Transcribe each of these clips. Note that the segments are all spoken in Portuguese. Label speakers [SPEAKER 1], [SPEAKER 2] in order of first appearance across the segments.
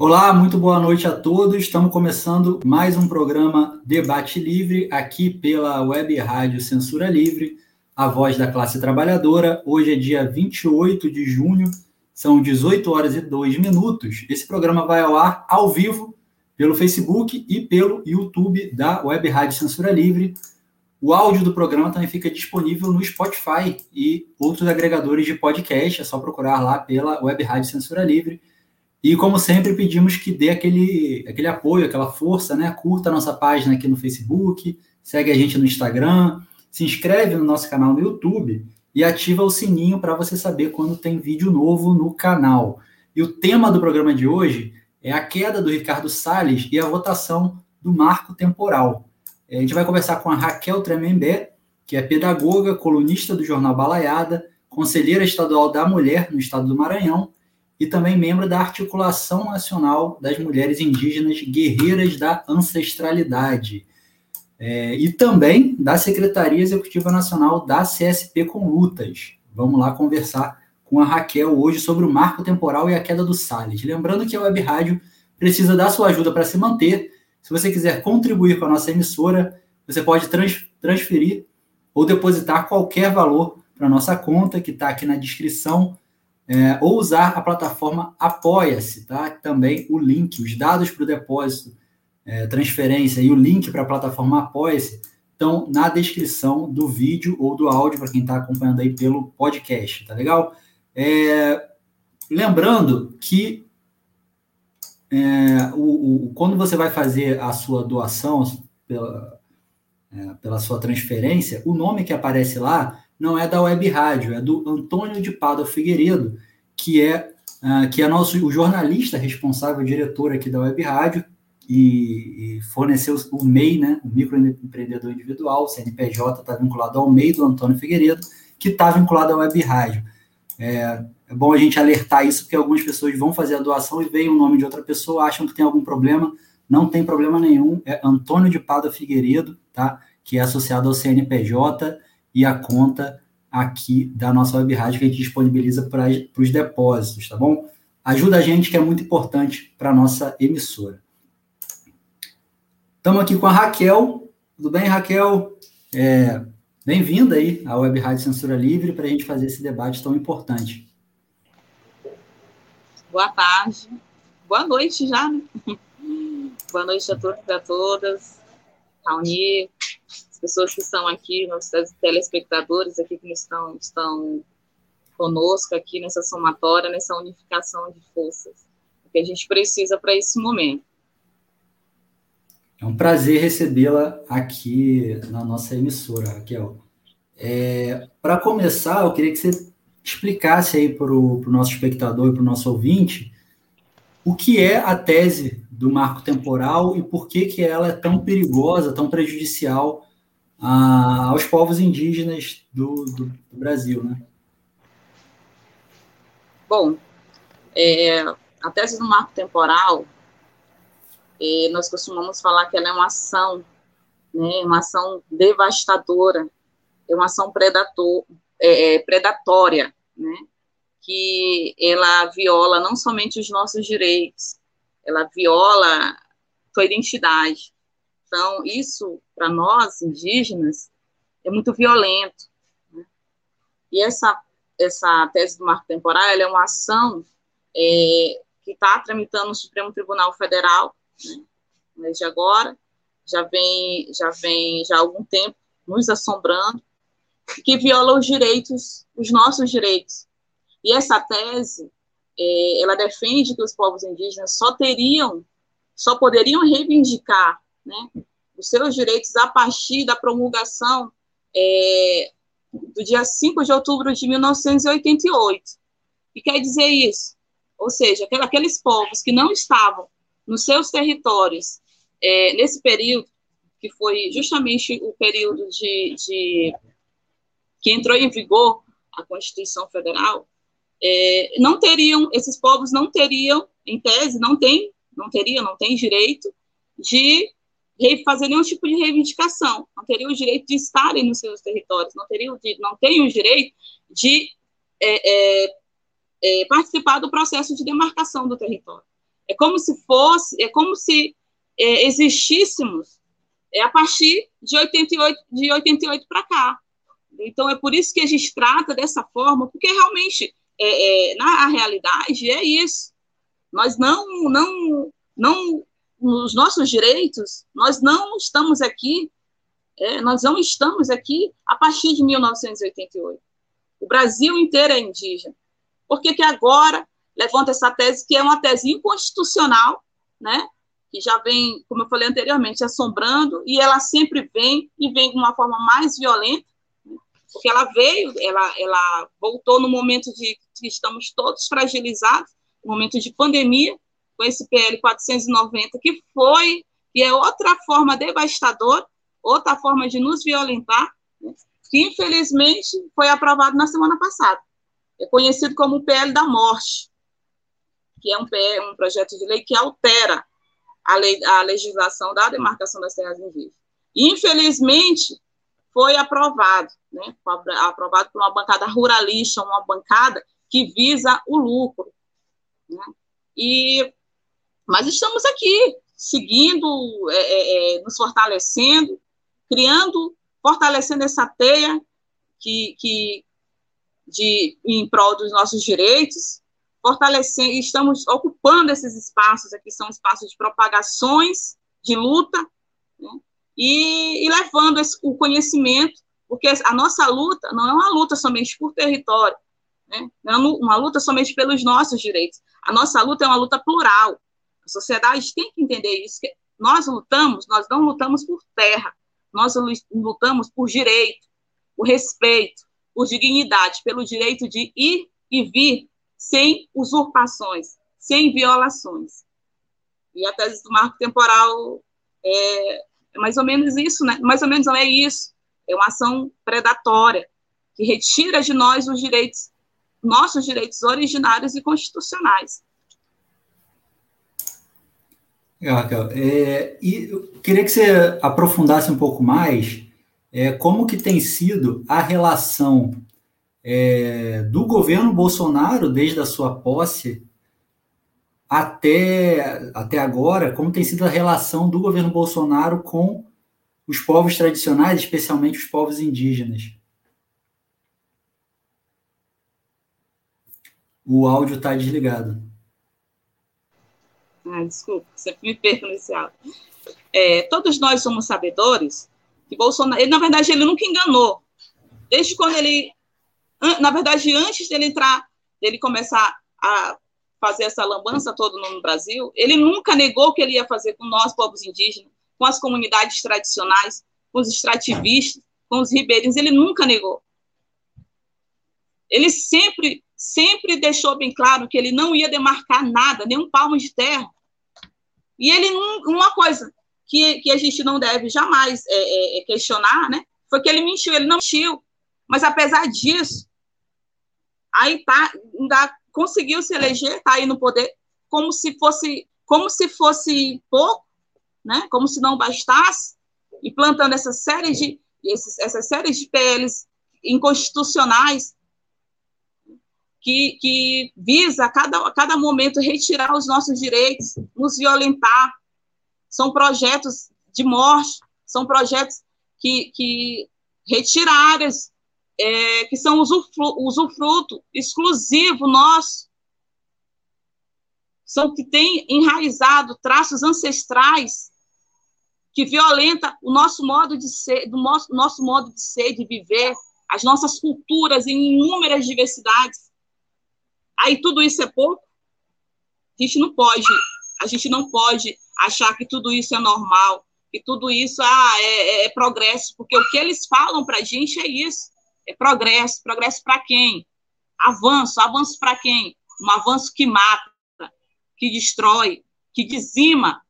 [SPEAKER 1] Olá, muito boa noite a todos. Estamos começando mais um programa Debate Livre aqui pela Web Rádio Censura Livre, a voz da classe trabalhadora. Hoje é dia 28 de junho, são 18 horas e 2 minutos. Esse programa vai ao ar ao vivo pelo Facebook e pelo YouTube da Web Rádio Censura Livre. O áudio do programa também fica disponível no Spotify e outros agregadores de podcast. É só procurar lá pela Web Rádio Censura Livre. E, como sempre, pedimos que dê aquele, aquele apoio, aquela força, né? Curta a nossa página aqui no Facebook, segue a gente no Instagram, se inscreve no nosso canal no YouTube e ativa o sininho para você saber quando tem vídeo novo no canal. E o tema do programa de hoje é a queda do Ricardo Salles e a votação do marco temporal. É, a gente vai conversar com a Raquel Tremembé, que é pedagoga, colunista do jornal Balaiada, conselheira estadual da mulher no estado do Maranhão e também membro da Articulação Nacional das Mulheres Indígenas Guerreiras da Ancestralidade. É, e também da Secretaria Executiva Nacional da CSP com Lutas. Vamos lá conversar com a Raquel hoje sobre o marco temporal e a queda do Salles. Lembrando que a Web Rádio precisa da sua ajuda para se manter. Se você quiser contribuir com a nossa emissora, você pode trans, transferir ou depositar qualquer valor para nossa conta, que está aqui na descrição é, ou usar a plataforma Apoia-se, tá? Também o link, os dados para o depósito, é, transferência e o link para a plataforma Apoia-se estão na descrição do vídeo ou do áudio para quem está acompanhando aí pelo podcast, tá legal? É, lembrando que é, o, o, quando você vai fazer a sua doação pela, é, pela sua transferência, o nome que aparece lá não é da Web Rádio, é do Antônio de Pádua Figueiredo, que é, uh, que é nosso, o jornalista responsável, diretor aqui da Web Rádio, e, e forneceu o MEI, né, o microempreendedor individual, o CNPJ está vinculado ao MEI do Antônio Figueiredo, que está vinculado à Web Rádio. É, é, bom a gente alertar isso, porque algumas pessoas vão fazer a doação e veem o nome de outra pessoa, acham que tem algum problema, não tem problema nenhum, é Antônio de Pádua Figueiredo, tá, que é associado ao CNPJ, e a conta aqui da nossa web rádio que a gente disponibiliza para os depósitos, tá bom? Ajuda a gente, que é muito importante para a nossa emissora. Estamos aqui com a Raquel. Tudo bem, Raquel? É, Bem-vinda aí à Web Rádio Censura Livre para a gente fazer esse debate tão importante.
[SPEAKER 2] Boa tarde. Boa noite já, né? Boa noite a todos e a todas. Raoni, as pessoas que estão aqui, nossos telespectadores aqui que estão, estão conosco aqui nessa somatória, nessa unificação de forças, que a gente precisa para esse momento.
[SPEAKER 1] É um prazer recebê-la aqui na nossa emissora, Raquel. É, para começar, eu queria que você explicasse aí para o nosso espectador e para o nosso ouvinte o que é a tese do marco temporal e por que, que ela é tão perigosa, tão prejudicial a, aos povos indígenas do, do, do Brasil, né?
[SPEAKER 2] Bom, é, a tese do marco temporal, é, nós costumamos falar que ela é uma ação, né, uma ação devastadora, é uma ação predator, é, é predatória, né, que ela viola não somente os nossos direitos, ela viola sua identidade, então, isso, para nós, indígenas, é muito violento. Né? E essa, essa tese do marco temporal é uma ação é, que está tramitando no Supremo Tribunal Federal, né, mês de agora, já vem, já vem já há algum tempo nos assombrando, que viola os direitos, os nossos direitos. E essa tese, é, ela defende que os povos indígenas só teriam, só poderiam reivindicar né, os seus direitos a partir da promulgação é, do dia 5 de outubro de 1988. E quer dizer isso? Ou seja, aqueles povos que não estavam nos seus territórios, é, nesse período, que foi justamente o período de, de que entrou em vigor a Constituição Federal, é, não teriam, esses povos não teriam, em tese, não tem, não teriam, não tem direito de fazer nenhum tipo de reivindicação, não teriam o direito de estarem nos seus territórios, não teriam, não têm o direito de é, é, é, participar do processo de demarcação do território. É como se fosse, é como se é, existíssemos é, a partir de 88, de 88 para cá. Então, é por isso que a gente trata dessa forma, porque realmente, é, na realidade, é isso. Nós não, não, não, nos nossos direitos, nós não estamos aqui, é, nós não estamos aqui a partir de 1988. O Brasil inteiro é indígena. Por que, que agora levanta essa tese que é uma tese inconstitucional, né? Que já vem, como eu falei anteriormente, assombrando, e ela sempre vem, e vem de uma forma mais violenta, né? porque ela veio, ela, ela voltou no momento de que estamos todos fragilizados, momento de pandemia, com esse PL 490, que foi, que é outra forma devastadora, outra forma de nos violentar, né? que infelizmente foi aprovado na semana passada. É conhecido como o PL da morte, que é um, PL, um projeto de lei que altera a, lei, a legislação da demarcação das terras indígenas. Infelizmente, foi aprovado, né? Aprovado por uma bancada ruralista, uma bancada que visa o lucro. Né? E, mas estamos aqui, seguindo, é, é, é nos fortalecendo, criando fortalecendo essa teia que, que de, em prol dos nossos direitos, fortalecendo, estamos ocupando esses espaços aqui, são espaços de propagações, de luta, né, e, e, levando esse, o conhecimento, porque a nossa luta não é uma luta somente por território, né, não é uma luta somente pelos nossos direitos, a nossa luta é uma luta plural, a sociedade tem que entender isso, que nós lutamos, nós não lutamos por terra, nós lutamos por direito, por respeito, por dignidade, pelo direito de ir e vir sem usurpações, sem violações. E a tese do marco temporal é, é mais ou menos isso, né? Mais ou menos não é isso. É uma ação predatória que retira de nós os direitos, nossos direitos originários e constitucionais.
[SPEAKER 1] É, Raquel. É, e eu queria que você aprofundasse um pouco mais é, como que tem sido a relação é, do governo Bolsonaro desde a sua posse até, até agora, como tem sido a relação do governo Bolsonaro com os povos tradicionais, especialmente os povos indígenas. O áudio está desligado.
[SPEAKER 2] Ah, desculpa, sempre me perco nesse áudio. É, todos nós somos sabedores que Bolsonaro, ele, na verdade, ele nunca enganou. Desde quando ele, na verdade, antes dele entrar, dele começar a fazer essa lambança toda no Brasil, ele nunca negou que ele ia fazer com nós, povos indígenas, com as comunidades tradicionais, com os extrativistas, com os ribeirinhos, ele nunca negou. Ele sempre, sempre deixou bem claro que ele não ia demarcar nada, nem um palmo de terra, e ele, uma coisa que, que a gente não deve jamais é, é, é, questionar, né? Foi que ele mentiu, ele não mentiu. Mas apesar disso, aí tá, ainda conseguiu se eleger, tá aí no poder, como se fosse, como se fosse pouco, né? Como se não bastasse, e plantando essa série de esses, essas séries de PLs inconstitucionais que, que visa a cada, a cada momento retirar os nossos direitos, nos violentar. São projetos de morte, são projetos que, que retiram áreas é, que são usufruto, usufruto exclusivo nosso, são que têm enraizado traços ancestrais que violenta o nosso modo de ser, do nosso, nosso modo de ser, de viver, as nossas culturas em inúmeras diversidades. Aí tudo isso é pouco? A gente não pode, a gente não pode achar que tudo isso é normal, que tudo isso ah, é, é, é progresso, porque o que eles falam para a gente é isso, é progresso. Progresso para quem? Avanço. Avanço para quem? Um avanço que mata, que destrói, que que dizima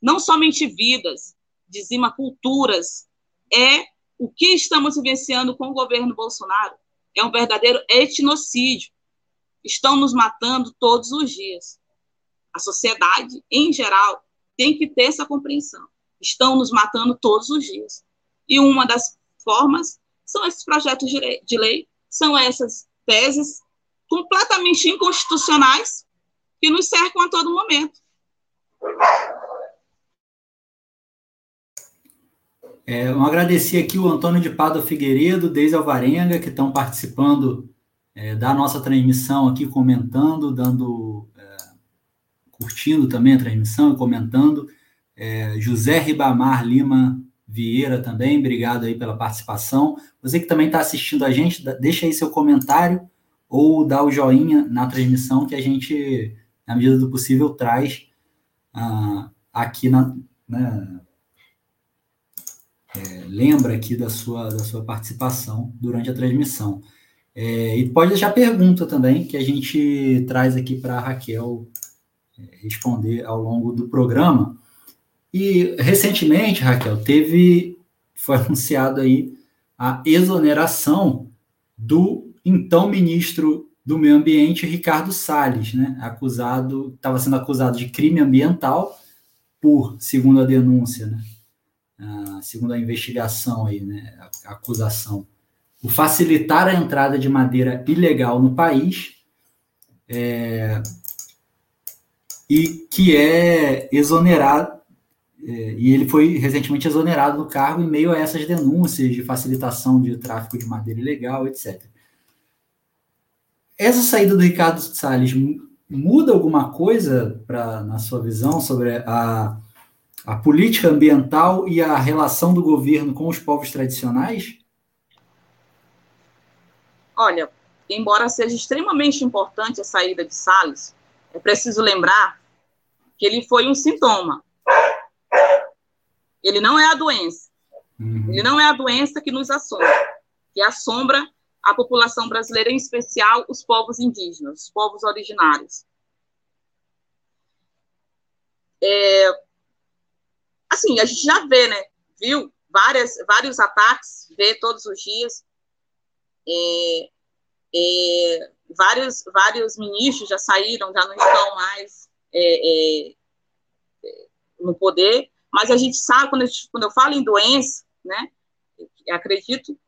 [SPEAKER 2] não somente vidas, dizima culturas, é o que estamos vivenciando com o governo Bolsonaro. É um verdadeiro etnocídio. Estão nos matando todos os dias. A sociedade, em geral, tem que ter essa compreensão. Estão nos matando todos os dias. E uma das formas são esses projetos de lei, são essas teses completamente inconstitucionais que nos cercam a todo momento.
[SPEAKER 1] É, eu agradeci aqui o Antônio de Pado Figueiredo, Deise Alvarenga, que estão participando é, da nossa transmissão aqui, comentando, dando, é, curtindo também a transmissão e comentando. É, José Ribamar Lima Vieira também, obrigado aí pela participação. Você que também está assistindo a gente, deixa aí seu comentário ou dá o joinha na transmissão que a gente, na medida do possível, traz ah, aqui na, né, é, lembra aqui da sua, da sua participação durante a transmissão. É, e pode deixar pergunta também, que a gente traz aqui para a Raquel é, responder ao longo do programa. E recentemente, Raquel, teve, foi anunciado aí a exoneração do então ministro do Meio Ambiente, Ricardo Salles, né? Acusado, estava sendo acusado de crime ambiental por, segundo a denúncia, né? Ah, segundo a investigação aí, né, a, acusação, o facilitar a entrada de madeira ilegal no país é, e que é exonerado é, e ele foi recentemente exonerado do cargo em meio a essas denúncias de facilitação de tráfico de madeira ilegal, etc. Essa saída do Ricardo Salles muda alguma coisa para na sua visão sobre a a política ambiental e a relação do governo com os povos tradicionais?
[SPEAKER 2] Olha, embora seja extremamente importante a saída de Salles, é preciso lembrar que ele foi um sintoma. Ele não é a doença. Uhum. Ele não é a doença que nos assombra, que assombra a população brasileira, em especial os povos indígenas, os povos originários. É, assim, a gente já vê, né? Viu várias, vários ataques, vê todos os dias. É, é, vários, vários ministros já saíram, já não estão mais é, é, no poder, mas a gente sabe, quando eu, quando eu falo em doença, né, acredito,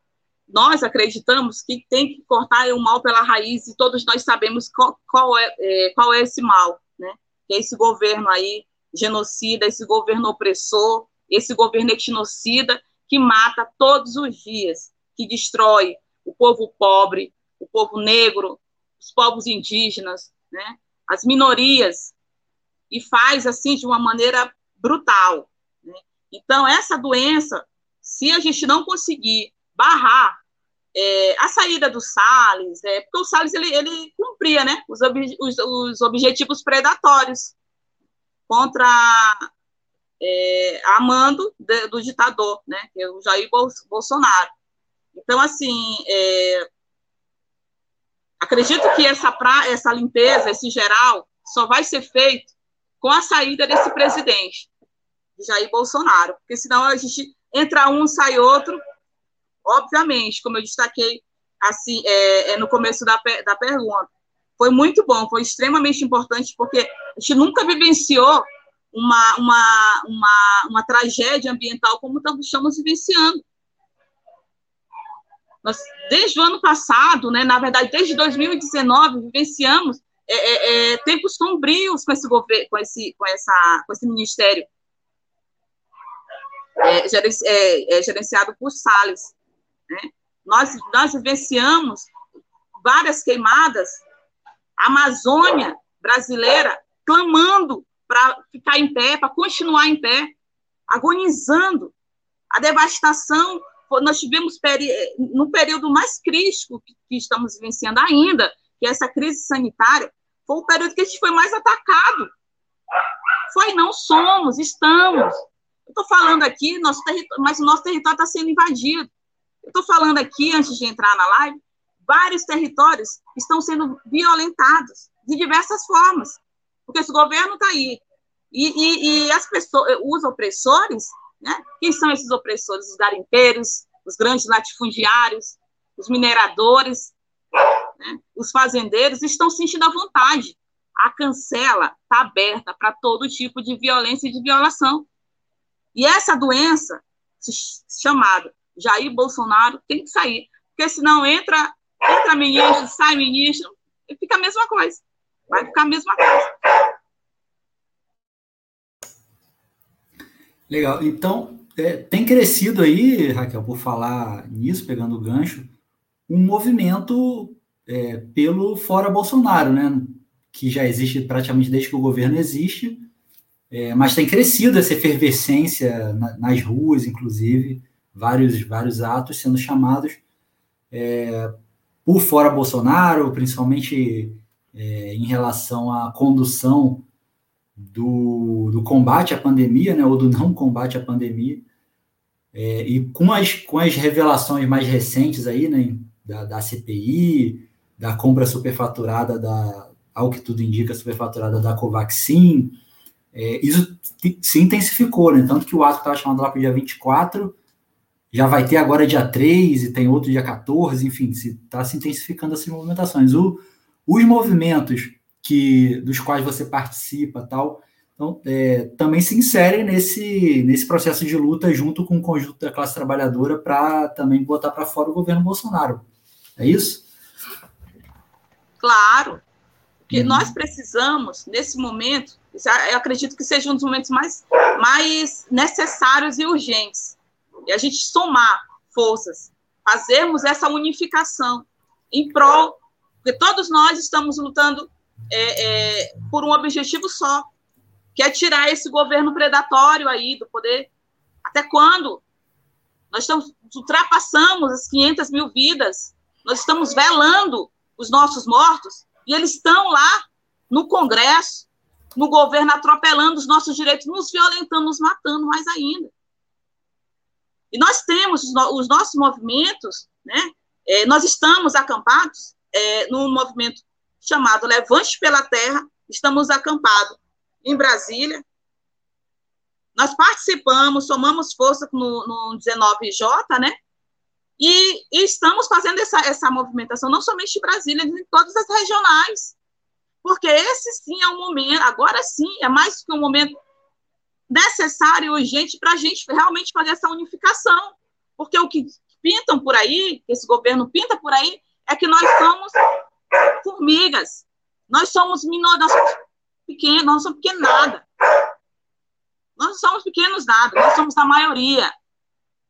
[SPEAKER 2] nós acreditamos que tem que cortar o mal pela raiz e todos nós sabemos qual, qual é, é, qual é esse mal, né, que é esse governo aí genocida, esse governo opressor, esse governo etnocida que mata todos os dias, que destrói o povo pobre, o povo negro, os povos indígenas, né, as minorias, e faz assim de uma maneira brutal. Né? Então, essa doença, se a gente não conseguir barrar é, a saída do Salles, é, porque o Salles ele, ele cumpria né, os, ob, os, os objetivos predatórios contra é, a mando de, do ditador, né, é o Jair Bolsonaro. Então, assim, é, acredito que essa, pra, essa limpeza, esse geral, só vai ser feito com a saída desse presidente, Jair Bolsonaro, porque senão a gente entra um, sai outro, obviamente, como eu destaquei assim é, é no começo da, da pergunta, foi muito bom, foi extremamente importante, porque a gente nunca vivenciou uma, uma, uma, uma tragédia ambiental como estamos vivenciando. Nós, desde o ano passado, né, na verdade, desde 2019, vivenciamos é, é, é, tempos sombrios com esse governo, com esse, com essa, com esse ministério é, é, é, gerenciado por Salles. Né? Nós, nós vivenciamos várias queimadas a Amazônia brasileira clamando para ficar em pé, para continuar em pé, agonizando. A devastação, nós tivemos no período mais crítico que, estamos vivenciando ainda, que é essa crise sanitária, foi o período que a gente foi mais atacado. Foi, não somos, estamos. Eu estou falando aqui, nosso mas o nosso território está sendo invadido. Eu estou falando aqui, antes de entrar na live, vários territórios estão sendo violentados de diversas formas, porque esse governo está aí E, e, e as pessoas, os opressores, né? Quem são esses opressores? Os garimpeiros, os grandes latifundiários, os mineradores, né? os fazendeiros estão sentindo a vontade. A cancela está aberta para todo tipo de violência e de violação. E essa doença, chamada Jair Bolsonaro, tem que sair. Porque senão entra, entra ministro, sai ministro, fica a mesma coisa. Vai ficar a mesma coisa.
[SPEAKER 1] Legal. Então, é, tem crescido aí, Raquel, por falar nisso, pegando o gancho, um movimento é, pelo fora Bolsonaro, né? Que já existe praticamente desde que o governo existe, é, mas tem crescido essa efervescência na, nas ruas, inclusive, vários, vários atos sendo chamados é, por fora Bolsonaro, principalmente é, em relação à condução do, do combate à pandemia, né, ou do não combate à pandemia, é, e com as, com as revelações mais recentes aí, né, da, da CPI, da compra superfaturada da, ao que tudo indica, superfaturada da Covaxin, é, isso se intensificou, né, tanto que o ato estava chamado lá para o dia 24, já vai ter agora dia 3 e tem outro dia 14, enfim, está se, se intensificando essas movimentações. O, os movimentos que dos quais você participa tal. Então, é, também se inserem nesse, nesse processo de luta junto com o conjunto da classe trabalhadora para também botar para fora o governo Bolsonaro. É isso?
[SPEAKER 2] Claro. Porque uhum. nós precisamos, nesse momento, eu acredito que seja um dos momentos mais, mais necessários e urgentes. E a gente somar forças, fazermos essa unificação em prol, porque todos nós estamos lutando é, é, por um objetivo só, que é tirar esse governo predatório aí do poder. Até quando? Nós estamos, ultrapassamos as 500 mil vidas, nós estamos velando os nossos mortos, e eles estão lá no Congresso, no governo, atropelando os nossos direitos, nos violentando, nos matando mais ainda. E nós temos os, os nossos movimentos, né? É, nós estamos acampados é, no movimento chamado Levante pela Terra. Estamos acampados em Brasília. Nós participamos, somamos força no, no 19J, né? E, e, estamos fazendo essa, essa movimentação, não somente em Brasília, em todas as regionais. Porque esse sim é um momento, agora sim, é mais que um momento necessário e urgente para a gente realmente fazer essa unificação. Porque o que pintam por aí, que esse governo pinta por aí, é que nós somos formigas. Nós somos somos pequenos, nós somos pequenos nada. Nós não somos pequenos nada, nós somos a maioria.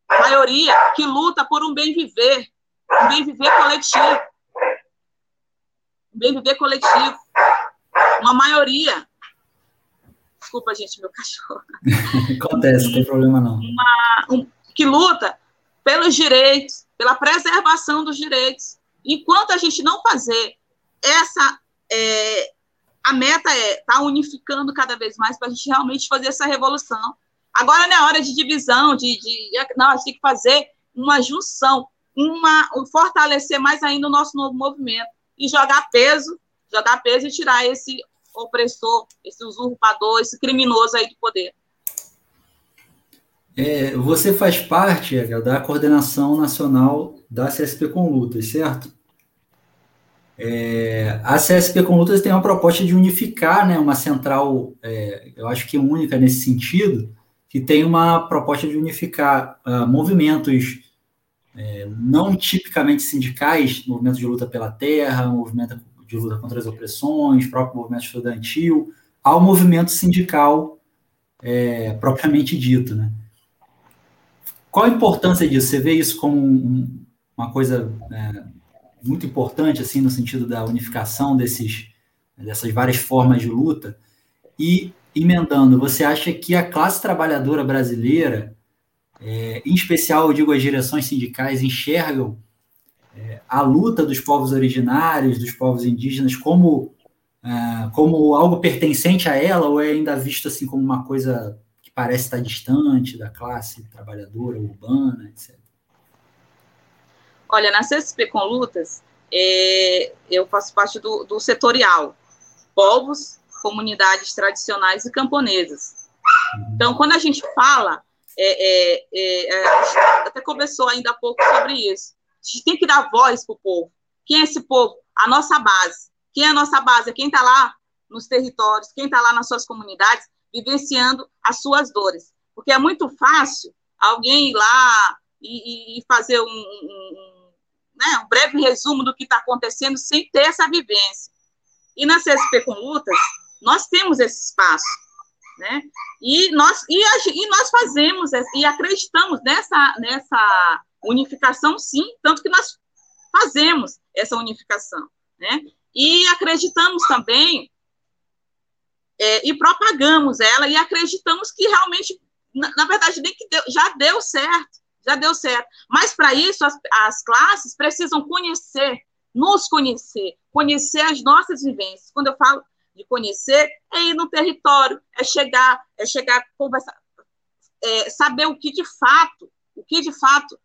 [SPEAKER 2] A maioria que luta por um bem viver, um bem viver coletivo. Um bem viver coletivo. Uma maioria. Desculpa, gente, meu cachorro.
[SPEAKER 1] Acontece, não tem problema não.
[SPEAKER 2] Uma, um, que luta pelos direitos, pela preservação dos direitos, Enquanto a gente não fazer essa. É, a meta é estar tá unificando cada vez mais para a gente realmente fazer essa revolução. Agora não é hora de divisão, de, de. Não, a gente tem que fazer uma junção, uma, fortalecer mais ainda o nosso novo movimento e jogar peso, jogar peso e tirar esse opressor, esse usurpador, esse criminoso aí do poder.
[SPEAKER 1] É, você faz parte, da coordenação nacional da CSP com Lutas, certo? É, a CSP com Lutas tem uma proposta de unificar né, uma central, é, eu acho que única nesse sentido, que tem uma proposta de unificar uh, movimentos é, não tipicamente sindicais, movimento de luta pela terra, movimento de luta contra as opressões, próprio movimento estudantil, ao movimento sindical é, propriamente dito. Né? Qual a importância disso? Você vê isso como um, uma coisa é, muito importante, assim, no sentido da unificação desses, dessas várias formas de luta? E, emendando, você acha que a classe trabalhadora brasileira, é, em especial, eu digo, as direções sindicais, enxergam é, a luta dos povos originários, dos povos indígenas, como, é, como algo pertencente a ela, ou é ainda visto assim como uma coisa que parece estar distante da classe trabalhadora urbana, etc.
[SPEAKER 2] Olha, na CSP com Lutas, é, eu faço parte do, do setorial, povos comunidades tradicionais e camponesas. Então, quando a gente fala, é, é, é, é até conversou ainda há pouco sobre isso, a gente tem que dar voz para o povo. Quem é esse povo? A nossa base. Quem é a nossa base? É quem está lá nos territórios, quem está lá nas suas comunidades, vivenciando as suas dores. Porque é muito fácil alguém ir lá e, e fazer um, um, né, um breve resumo do que está acontecendo sem ter essa vivência. E na CSP com Lutas, nós temos esse espaço, né? E nós, e, e nós fazemos e acreditamos nessa, nessa unificação, sim, tanto que nós fazemos essa unificação, né? E acreditamos também é, e propagamos ela e acreditamos que realmente, na, na verdade, nem que deu, já deu certo, já deu certo. Mas para isso as, as classes precisam conhecer, nos conhecer, conhecer as nossas vivências. Quando eu falo de conhecer, é ir no território, é chegar, é chegar, conversar, é, saber o que de fato, o que de fato,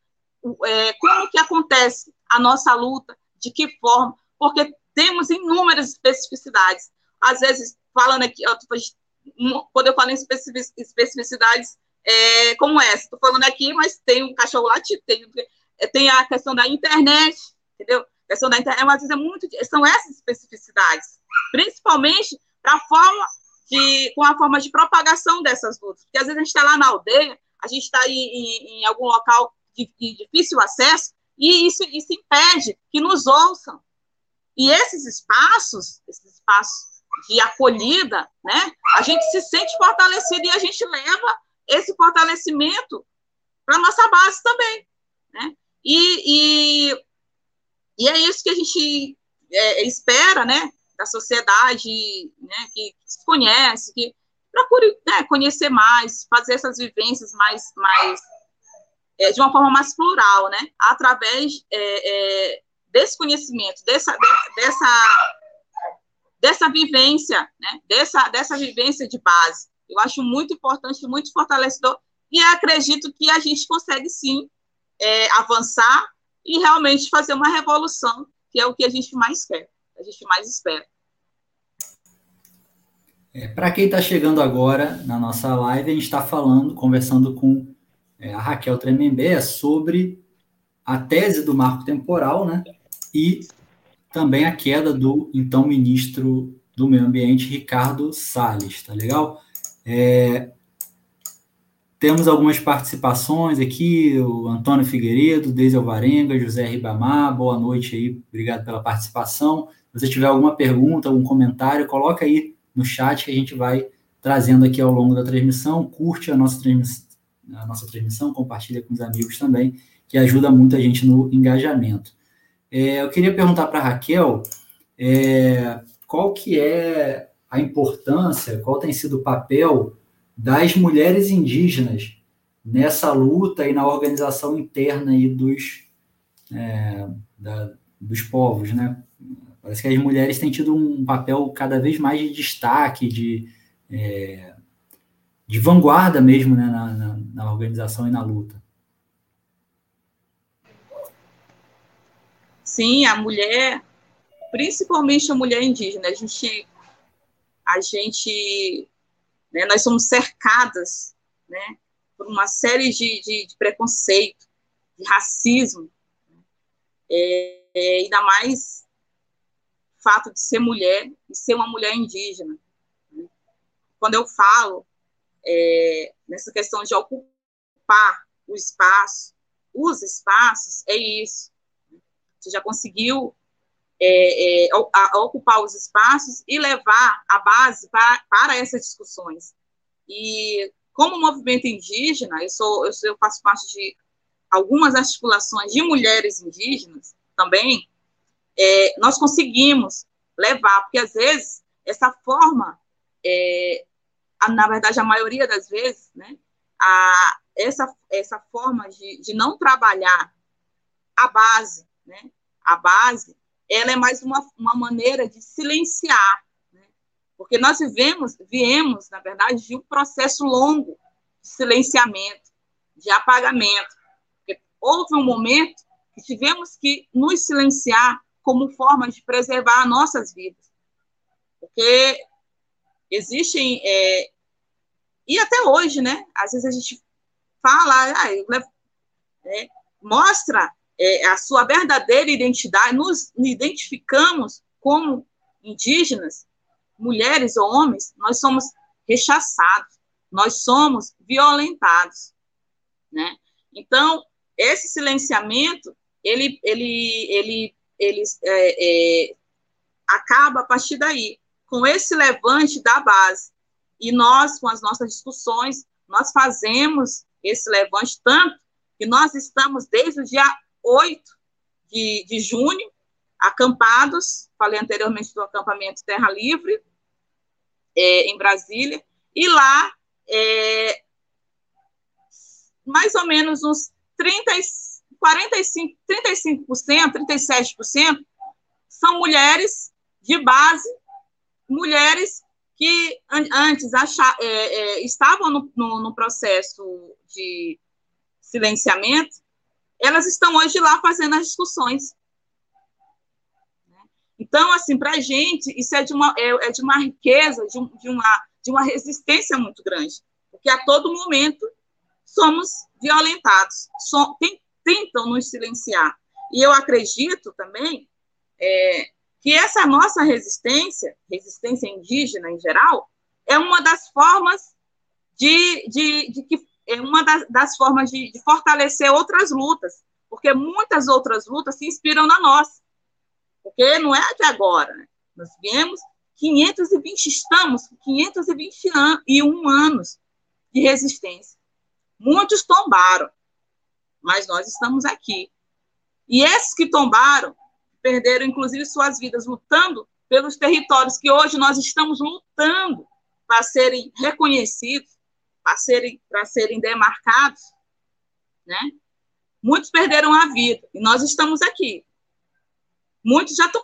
[SPEAKER 2] é, como que acontece a nossa luta, de que forma, porque temos inúmeras especificidades. Às vezes, falando aqui, quando eu falo em especificidades é, como essa, estou falando aqui, mas tem um cachorro latido, tem, tem a questão da internet, entendeu? A questão da internet, mas é muito, são essas especificidades, principalmente para forma de, com a forma de propagação dessas lutas, porque às vezes a gente está lá na aldeia, a gente está em, em, em, algum local de, de difícil acesso, e isso, isso impede que nos ouçam, e esses espaços, esses espaços de acolhida, né, a gente se sente fortalecido e a gente leva esse fortalecimento para a nossa base também. Né? E, e, e, é isso que a gente é, espera né, da sociedade né, que, se conhece, que procure né, conhecer mais, fazer essas vivências mais, mais é, de uma forma mais plural, né, através é, é desse conhecimento, dessa, dessa, dessa vivência, né? dessa, dessa vivência de base. Eu acho muito importante, muito fortalecedor, e acredito que a gente consegue sim é, avançar e realmente fazer uma revolução, que é o que a gente mais quer, a gente mais espera.
[SPEAKER 1] É, Para quem está chegando agora na nossa live, a gente está falando, conversando com é, a Raquel Tremembé sobre a tese do marco temporal, né? e também a queda do então ministro do Meio Ambiente, Ricardo Salles, tá legal? É, temos algumas participações aqui, o Antônio Figueiredo, Deise Alvarenga, José Ribamar, boa noite aí, obrigado pela participação. Se você tiver alguma pergunta, algum comentário, coloca aí no chat que a gente vai trazendo aqui ao longo da transmissão, curte a nossa, transmiss a nossa transmissão, compartilha com os amigos também, que ajuda muito a gente no engajamento. É, eu queria perguntar para a Raquel é, qual que é a importância, qual tem sido o papel das mulheres indígenas nessa luta e na organização interna aí dos, é, da, dos povos, né? Parece que as mulheres têm tido um papel cada vez mais de destaque, de, é, de vanguarda mesmo né, na, na, na organização e na luta.
[SPEAKER 2] Sim, a mulher, principalmente a mulher indígena, a gente, a gente, né, nós somos cercadas, né, por uma série de, de, de preconceito, de racismo, é, é, ainda mais o fato de ser mulher e ser uma mulher indígena. Né? Quando eu falo é, nessa questão de ocupar o espaço, os espaços, é isso você já conseguiu é, é, a, a ocupar os espaços e levar a base para, para essas discussões. E como movimento indígena, eu, sou, eu, sou, eu faço parte de algumas articulações de mulheres indígenas também, é, nós conseguimos levar, porque às vezes essa forma, é, a, na verdade, a maioria das vezes, né, a, essa, essa forma de, de não trabalhar a base, né, a base, ela é mais uma, uma maneira de silenciar, né? porque nós vivemos, viemos, na verdade, de um processo longo de silenciamento, de apagamento. Porque houve um momento que tivemos que nos silenciar como forma de preservar nossas vidas. Porque existem, é, e até hoje, né? Às vezes a gente fala, ah, é, mostra é, a sua verdadeira identidade, nos identificamos como indígenas, mulheres ou homens, nós somos rechaçados, nós somos violentados, né? Então, esse silenciamento, ele, ele, ele, ele é, é, acaba a partir daí, com esse levante da base. E nós, com as nossas discussões, nós fazemos esse levante tanto que nós estamos desde o dia 8 de, de junho, acampados, falei anteriormente do acampamento Terra Livre, é, em Brasília, e lá, é, mais ou menos uns 30, 45, 35%, 37% são mulheres de base, mulheres que antes achar, é, é, estavam no, no, no, processo de silenciamento, elas estão hoje lá fazendo as discussões. Então, assim, para a gente, isso é de uma, é, é de uma riqueza, de, um, de, uma, de uma resistência muito grande, porque a todo momento somos violentados, so, tem, tentam nos silenciar. E eu acredito também é, que essa nossa resistência, resistência indígena em geral, é uma das formas de, de, de que é uma das, das formas de, de, fortalecer outras lutas, porque muitas outras lutas se inspiram na nossa, porque não é de agora, né? nós viemos 520, estamos com 521 anos de resistência. Muitos tombaram, mas nós estamos aqui. E esses que tombaram perderam, inclusive, suas vidas lutando pelos territórios que hoje nós estamos lutando para serem reconhecidos, para serem, serem demarcados, né? Muitos perderam a vida e nós estamos aqui. Muitos já estão,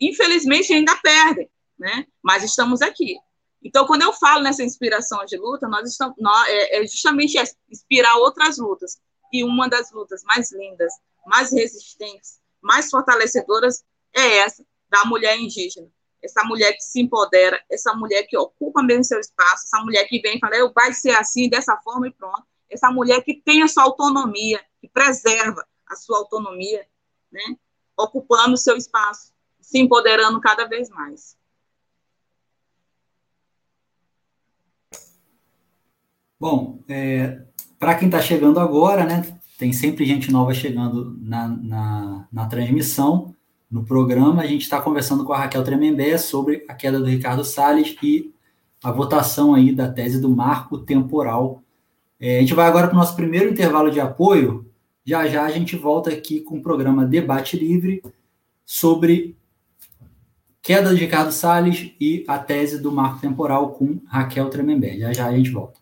[SPEAKER 2] infelizmente, ainda perdem, né? Mas estamos aqui. Então, quando eu falo nessa inspiração de luta, nós estamos, nós, é, é justamente inspirar outras lutas. E uma das lutas mais lindas, mais resistentes, mais fortalecedoras é essa da mulher indígena. Essa mulher que se empodera, essa mulher que ocupa mesmo seu espaço, essa mulher que vem e fala, eu vai ser assim, dessa forma e pronto. Essa mulher que tem a sua autonomia, que preserva a sua autonomia, né? ocupando o seu espaço, se empoderando cada vez mais.
[SPEAKER 1] Bom, é, para quem está chegando agora, né, tem sempre gente nova chegando na, na, na transmissão, no programa. A gente está conversando com a Raquel Tremembé sobre a queda do Ricardo Salles e a votação aí da tese do marco temporal. É, a gente vai agora para o nosso primeiro intervalo de apoio. Já já a gente volta aqui com o programa Debate Livre sobre queda do Ricardo Salles e a tese do marco temporal com Raquel Tremembé. Já já a gente volta.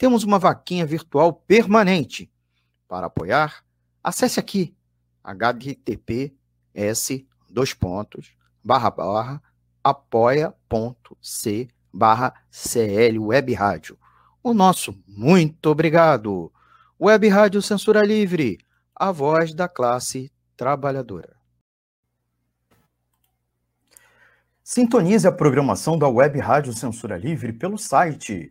[SPEAKER 3] temos uma vaquinha virtual permanente. Para apoiar, acesse aqui https dois pontos barra barra apoia.c barra CL Web Rádio. O nosso muito obrigado. Web Rádio Censura Livre, a voz da classe trabalhadora. Sintonize a programação da Web Rádio Censura Livre pelo site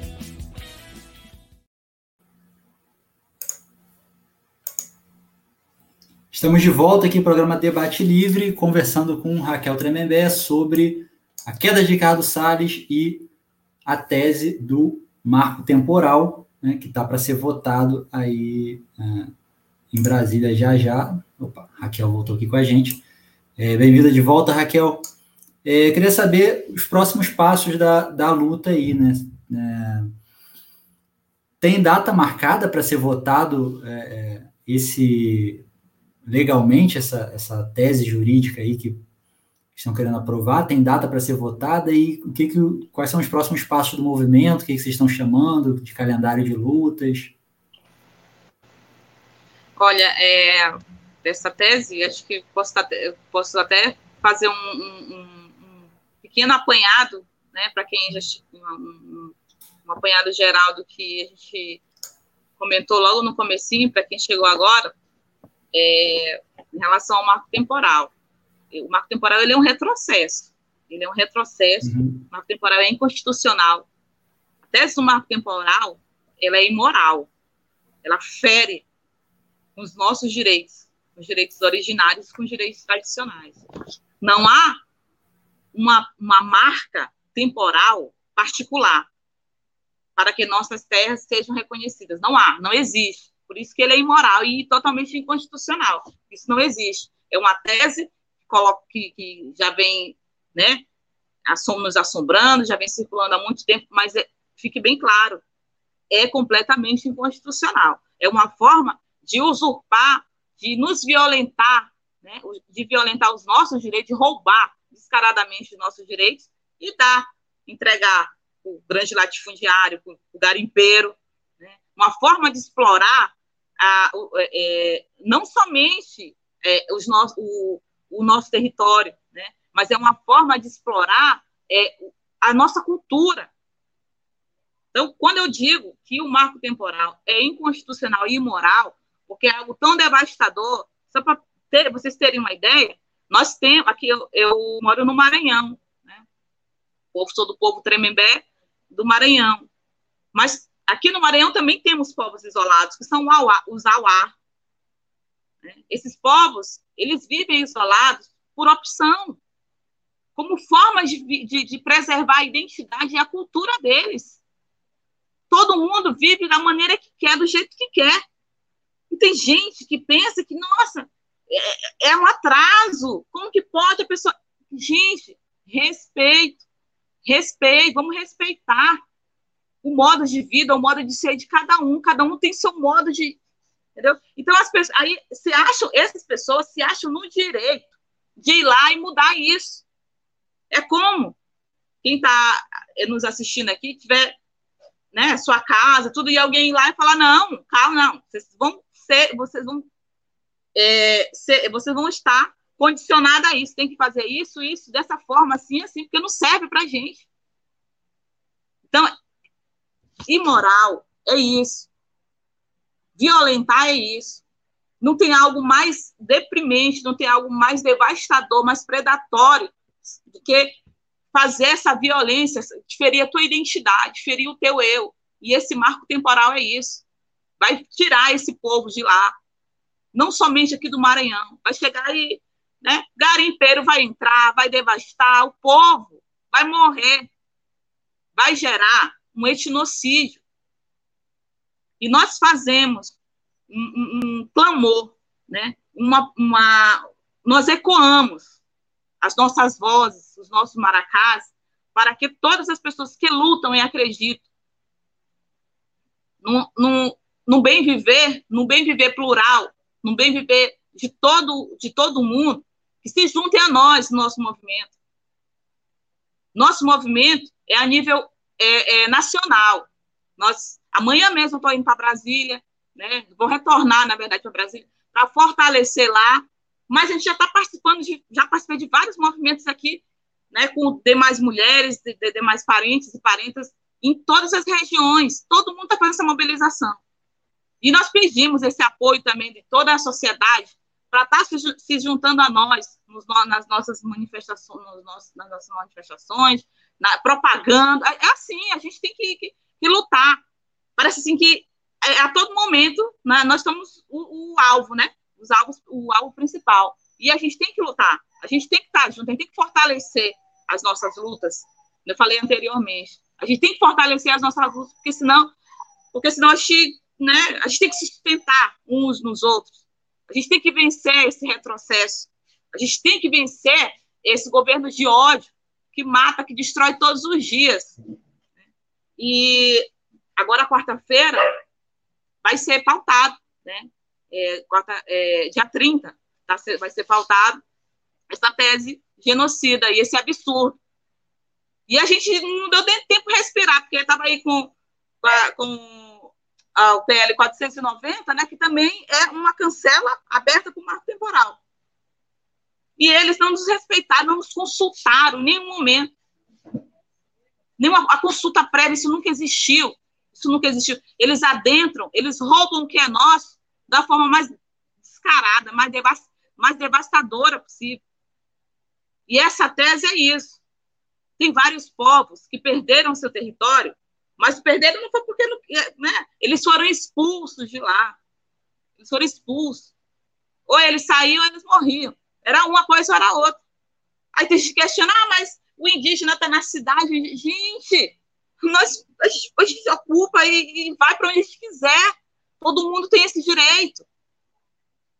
[SPEAKER 1] Estamos de volta aqui no programa Debate Livre, conversando com Raquel Tremembé sobre a queda de Ricardo Salles e a tese do marco temporal, né, que está para ser votado aí uh, em Brasília já já. Opa, Raquel voltou aqui com a gente. É, Bem-vinda de volta, Raquel. É, queria saber os próximos passos da, da luta aí, né? É, tem data marcada para ser votado é, é, esse legalmente essa, essa tese jurídica aí que estão querendo aprovar? Tem data para ser votada e o que, que quais são os próximos passos do movimento? O que, que vocês estão chamando de calendário de lutas?
[SPEAKER 2] Olha, é, dessa tese, acho que posso, posso até fazer um, um, um pequeno apanhado, né, para quem já um, um apanhado geral do que a gente comentou logo no comecinho, para quem chegou agora, é, em relação ao marco temporal. O marco temporal ele é um retrocesso. Ele é um retrocesso. Uhum. O marco temporal é inconstitucional. A tese do marco temporal ela é imoral. Ela fere os nossos direitos, os direitos originários com os direitos tradicionais. Não há uma, uma marca temporal particular para que nossas terras sejam reconhecidas. Não há, não existe. Por isso que ele é imoral e totalmente inconstitucional. Isso não existe. É uma tese que, que já vem, né, nos assombrando, já vem circulando há muito tempo, mas é, fique bem claro, é completamente inconstitucional. É uma forma de usurpar, de nos violentar, né, de violentar os nossos direitos, de roubar descaradamente os nossos direitos e dar, entregar o grande latifundiário, o garimpeiro, né, uma forma de explorar a, é, não somente é, os no, o, o, nosso território, né, mas é uma forma de explorar é, a nossa cultura. Então, quando eu digo que o marco temporal é inconstitucional e imoral, porque é algo tão devastador, só para ter, vocês terem uma ideia, nós temos, aqui eu, eu moro no Maranhão, né? sou do povo Tremembé do Maranhão, mas Aqui no Maranhão também temos povos isolados, que são os Auá. Né? Esses povos, eles vivem isolados por opção, como forma de, de, de preservar a identidade e a cultura deles. Todo mundo vive da maneira que quer, do jeito que quer. E tem gente que pensa que, nossa, é, é um atraso. Como que pode a pessoa. Gente, respeito. Respeito, vamos respeitar o modo de vida, o modo de ser de cada um, cada um tem seu modo de. Entendeu? Então, as pessoas, aí se acham, essas pessoas se acham no direito de ir lá e mudar isso. É como quem está nos assistindo aqui tiver né, sua casa, tudo, e alguém ir lá e falar: não, calma, não, vocês vão ser, vocês vão, é, ser, vocês vão estar condicionada a isso, tem que fazer isso, isso, dessa forma, assim, assim, porque não serve para gente. Então, Imoral é isso. Violentar é isso. Não tem algo mais deprimente, não tem algo mais devastador, mais predatório do que fazer essa violência, ferir a tua identidade, ferir o teu eu. E esse marco temporal é isso. Vai tirar esse povo de lá. Não somente aqui do Maranhão. Vai chegar aí, né? Garimpeiro vai entrar, vai devastar, o povo vai morrer. Vai gerar um etnocídio. E nós fazemos um, um, um clamor, né? uma, uma, nós ecoamos as nossas vozes, os nossos maracás, para que todas as pessoas que lutam e acreditam num, num, bem viver, num bem viver plural, num bem viver de todo, de todo mundo, que se juntem a nós, nosso movimento. Nosso movimento é a nível é, é nacional. Nós, amanhã mesmo estou indo para Brasília, né? vou retornar, na verdade, para Brasília, para fortalecer lá, mas a gente já está participando, de, já participei de vários movimentos aqui, né, com demais mulheres, de, de, demais parentes e parentas, em todas as regiões, todo mundo está fazendo essa mobilização. E nós pedimos esse apoio também de toda a sociedade para estar tá se, se, juntando a nós nos, nas nossas manifestações, nos nas nossas manifestações, na propaganda. É, assim, a gente tem que, que, que lutar. Parece assim que é, a todo momento né, nós estamos o, o, alvo, né? Os alvos, o alvo principal. E a gente tem que lutar. A gente tem que estar junto, a gente tem que fortalecer as nossas lutas. Eu falei anteriormente. A gente tem que fortalecer as nossas lutas, porque senão, porque senão a gente, né, a gente tem que se sustentar uns nos outros. A gente tem que vencer esse retrocesso. A gente tem que vencer esse governo de ódio que mata, que destrói todos os dias. E agora, quarta-feira, vai ser pautado, né? É, quarta, é, dia 30, tá, vai ser pautado essa tese genocida e esse absurdo. E a gente não deu nem tempo de respirar, porque estava aí com, com ao o PL 490, né, que também é uma cancela aberta com marco temporal. E eles não nos respeitaram, não nos consultaram em nenhum momento. Nenhuma, a consulta prévia, isso nunca existiu. Isso nunca existiu. Eles adentram, eles roubam o que é nosso da forma mais descarada, mais, devast, mais devastadora possível. E essa tese é isso. Tem vários povos que perderam seu território mas perderam não foi porque não, né? eles foram expulsos de lá. Eles foram expulsos. Ou eles saíam ou eles morriam. Era uma coisa ou era outra. Aí tem gente que questiona, ah, mas o indígena está na cidade. Gente, nós, a, gente, a gente ocupa e, e vai para onde a gente quiser. Todo mundo tem esse direito.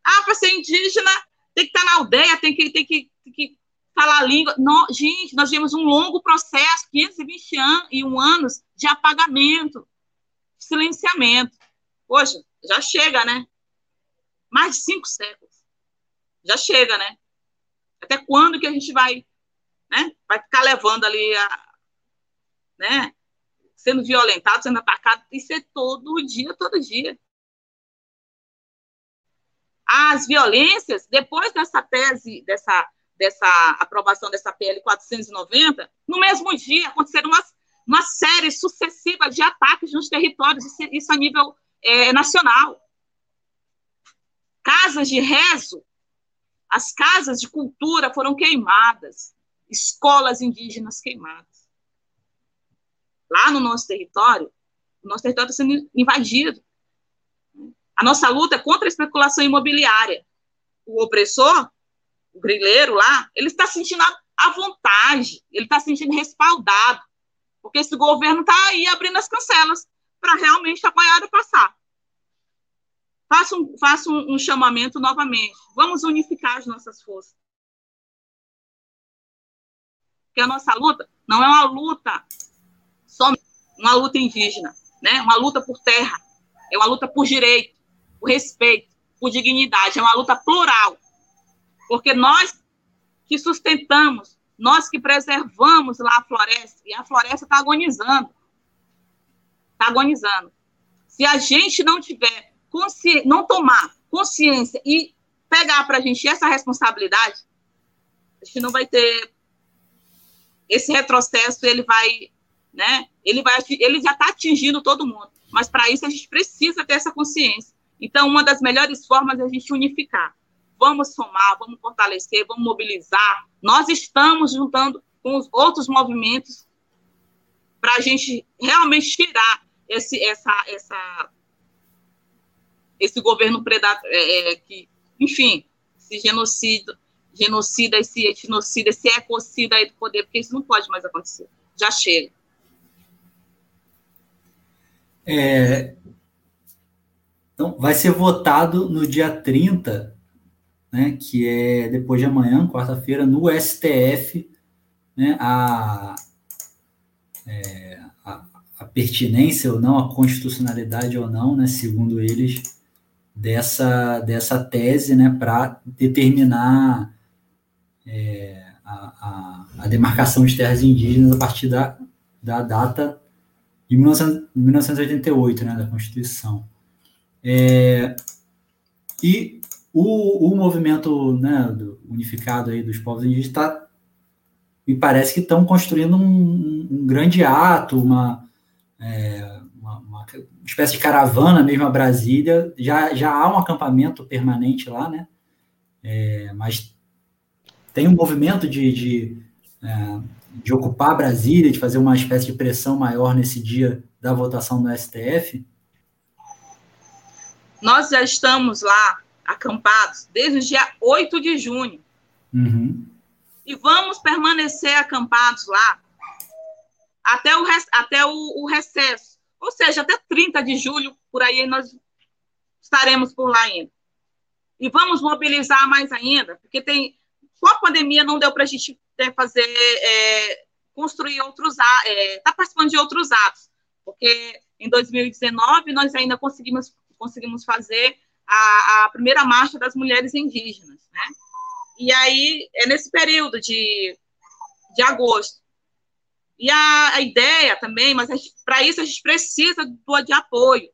[SPEAKER 2] Ah, para ser indígena, tem que estar tá na aldeia, tem que, tem que, tem que falar a língua. Não, gente, nós tivemos um longo processo, 521 anos de apagamento, de silenciamento. Poxa, já chega, né? Mais de cinco séculos. Já chega, né? Até quando que a gente vai, né? Vai ficar levando ali a, né? Sendo violentado, sendo atacado, isso é todo dia, todo dia. As violências, depois dessa tese, dessa dessa aprovação dessa PL 490, no mesmo dia aconteceram uma, uma série sucessiva de ataques nos territórios, isso a nível é, nacional. Casas de rezo, as casas de cultura foram queimadas, escolas indígenas queimadas. Lá no nosso território, o nosso território está sendo invadido. A nossa luta é contra a especulação imobiliária. O opressor o grileiro lá, ele está sentindo à vontade, ele está sentindo respaldado, porque esse governo está aí abrindo as cancelas para realmente a boiada passar. Faço, um, faço um, um chamamento novamente. Vamos unificar as nossas forças. Porque a nossa luta não é uma luta só uma luta indígena, né? Uma luta por terra, é uma luta por direito, por respeito, por dignidade, é uma luta plural. Porque nós que sustentamos, nós que preservamos lá a floresta, e a floresta está agonizando. Está agonizando. Se a gente não tiver consciência, não tomar consciência e pegar para a gente essa responsabilidade, a gente não vai ter esse retrocesso, ele vai, né? Ele vai, ele já está atingindo todo mundo. Mas para isso a gente precisa ter essa consciência. Então, uma das melhores formas é a gente unificar vamos somar, vamos fortalecer, vamos mobilizar. Nós estamos juntando com os outros movimentos para a gente realmente tirar esse, essa, essa, esse governo predator, é, é, que, enfim, esse genocídio, genocida, esse etnocida, esse ecocida aí do poder, porque isso não pode mais acontecer. Já chega.
[SPEAKER 1] É, então, vai ser votado no dia 30 né, que é depois de amanhã, quarta-feira, no STF, né, a, é, a, a, pertinência ou não, a constitucionalidade ou não, né, segundo eles, dessa, dessa tese né, para determinar é, a, a, a, demarcação de terras indígenas a partir da, da data de 19, 1988, né, da Constituição. É, e o, o movimento né, do, unificado aí dos povos indígenas está, me parece que estão construindo um, um, grande ato, uma, é, espécie de caravana mesmo a Brasília. Já, já há um acampamento permanente lá, né? É, mas tem um movimento de, de, é, de ocupar Brasília, de fazer uma espécie de pressão maior nesse dia da votação no STF?
[SPEAKER 2] Nós já estamos lá acampados desde o dia 8 de junho.
[SPEAKER 1] Uhum.
[SPEAKER 2] E vamos permanecer acampados lá até o, até o, o recesso. Ou seja, até 30 de julho, por aí nós estaremos por lá ainda. E vamos mobilizar mais ainda, porque tem com a pandemia não deu para a gente né, fazer, é, construir outros, está é, tá participando de outros atos, porque em 2019 nós ainda conseguimos, conseguimos fazer a, a primeira marcha das mulheres indígenas, né? E aí é nesse período de, de agosto. E a, a ideia também, mas para isso a gente precisa do, de apoio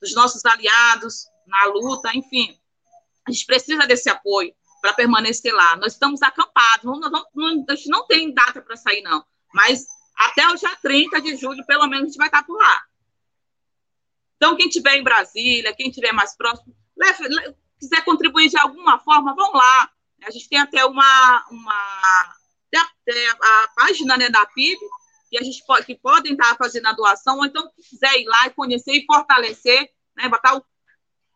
[SPEAKER 2] dos nossos aliados na luta, enfim. A gente precisa desse apoio para permanecer lá. Nós estamos acampados, não, não, a gente não tem data para sair, não. Mas até o dia 30 de julho, pelo menos, a gente vai estar por lá. Então, quem estiver em Brasília, quem estiver mais próximo, leve, leve, quiser contribuir de alguma forma, vão lá. A gente tem até uma, uma até a página né, da PIB, que a gente pode, que podem estar fazendo a doação, ou então quiser ir lá e conhecer e fortalecer, né, botar o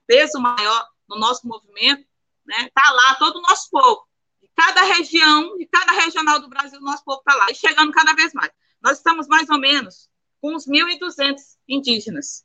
[SPEAKER 2] peso maior no nosso movimento, né? Tá lá todo o nosso povo. De cada região, de cada regional do Brasil, o nosso povo está lá. E chegando cada vez mais. Nós estamos mais ou menos com uns 1.200 indígenas.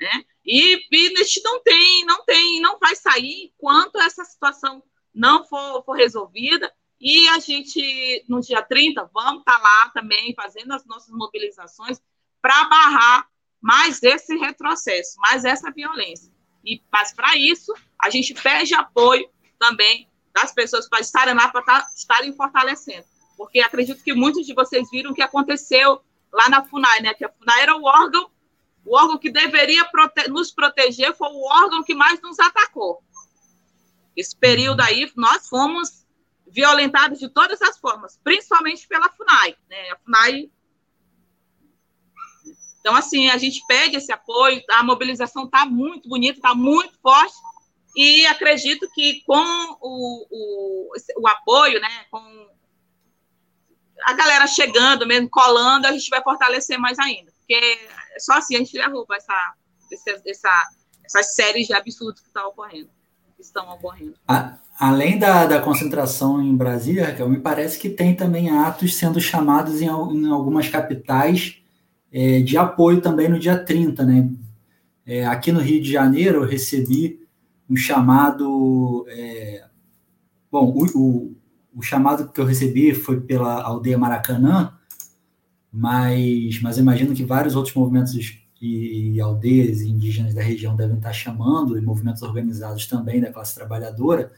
[SPEAKER 2] Né? E, e a gente não tem, não tem, não vai sair enquanto essa situação não for, for resolvida. E a gente, no dia 30, vamos estar tá lá também fazendo as nossas mobilizações para barrar mais esse retrocesso, mais essa violência. E, mas para isso, a gente pede apoio também das pessoas para estarem lá, para tá, estarem fortalecendo. Porque acredito que muitos de vocês viram o que aconteceu lá na FUNAI, né? Que a FUNAI era o órgão, o órgão que deveria prote nos proteger, foi o órgão que mais nos atacou. Esse período aí, nós fomos violentados de todas as formas, principalmente pela FUNAI. Né? A FUNAI então, assim, a gente pede esse apoio, a mobilização está muito bonita, está muito forte, e acredito que com o, o, o apoio, né, com a galera chegando mesmo, colando, a gente vai fortalecer mais ainda, porque só assim a gente derruba essa, essa, essa, essas séries de absurdos que estão ocorrendo. Estão ocorrendo.
[SPEAKER 1] A, além da, da concentração em Brasília, Raquel, me parece que tem também atos sendo chamados em, em algumas capitais é, de apoio também no dia 30, né? É, aqui no Rio de Janeiro eu recebi um chamado. É, bom, o, o, o, chamado que eu recebi foi pela aldeia Maracanã, mas, mas imagino que vários outros movimentos e, e aldeias indígenas da região devem estar chamando, e movimentos organizados também da classe trabalhadora,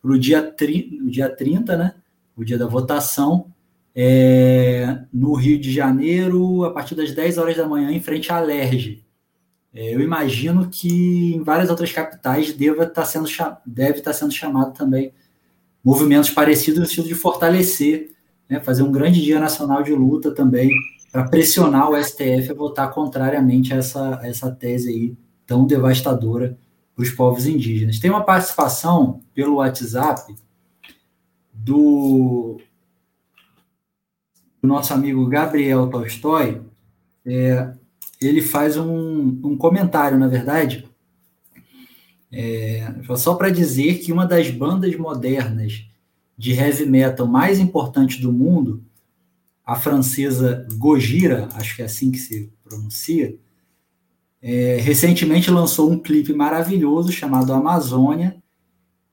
[SPEAKER 1] para o dia, tri, dia 30, né? O dia da votação, é, no Rio de Janeiro, a partir das 10 horas da manhã, em frente à Alerj. É, eu imagino que em várias outras capitais deva estar tá sendo, deve estar tá sendo chamado também movimentos parecidos no sentido de fortalecer, né, fazer um grande dia nacional de luta também, para pressionar o STF a votar contrariamente a essa, a essa tese aí tão devastadora para os povos indígenas. Tem uma participação pelo WhatsApp do o nosso amigo Gabriel Tolstói, é, ele faz um, um, comentário, na verdade, é, só para dizer que uma das bandas modernas de heavy metal mais importantes do mundo, a francesa Gojira, acho que é assim que se pronuncia, é, recentemente lançou um clipe maravilhoso chamado Amazônia,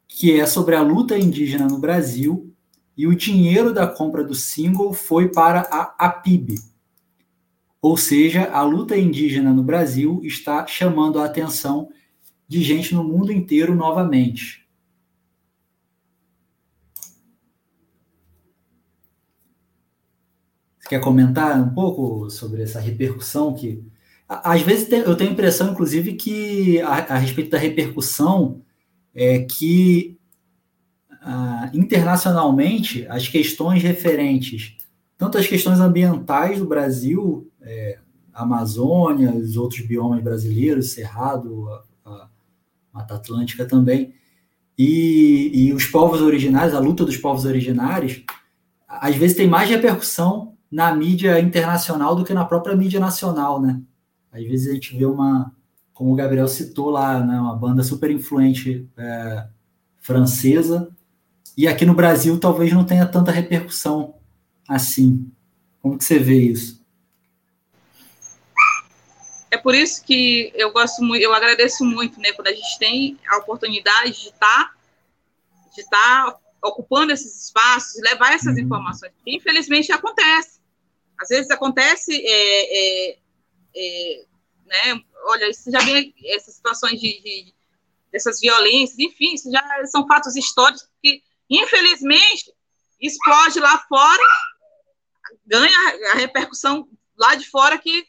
[SPEAKER 1] que é sobre a luta indígena no Brasil, e o dinheiro da compra do single foi para a APIB. Ou seja, a luta indígena no Brasil está chamando a atenção de gente no mundo inteiro novamente. Você quer comentar um pouco sobre essa repercussão que. Às vezes eu tenho a impressão, inclusive, que a, a respeito da repercussão é que ah, internacionalmente as questões referentes, tanto as questões ambientais do Brasil, é, Amazônia, os outros biomas brasileiros, Cerrado, a, a Mata Atlântica também, e, e os povos originários, a luta dos povos originários, às vezes tem mais repercussão na mídia internacional do que na própria mídia nacional, né? Às vezes a gente vê uma, como o Gabriel citou lá, né, uma banda super influente é, francesa, e aqui no Brasil talvez não tenha tanta repercussão assim. Como que você vê isso?
[SPEAKER 2] É por isso que eu gosto muito, eu agradeço muito, né, quando a gente tem a oportunidade de estar tá, de estar tá ocupando esses espaços, levar essas uhum. informações. Infelizmente acontece. Às vezes acontece, é, é, é, né, olha, isso já vem essas situações de, de dessas violências, enfim, isso já são fatos históricos que Infelizmente, explode lá fora, ganha a repercussão lá de fora que,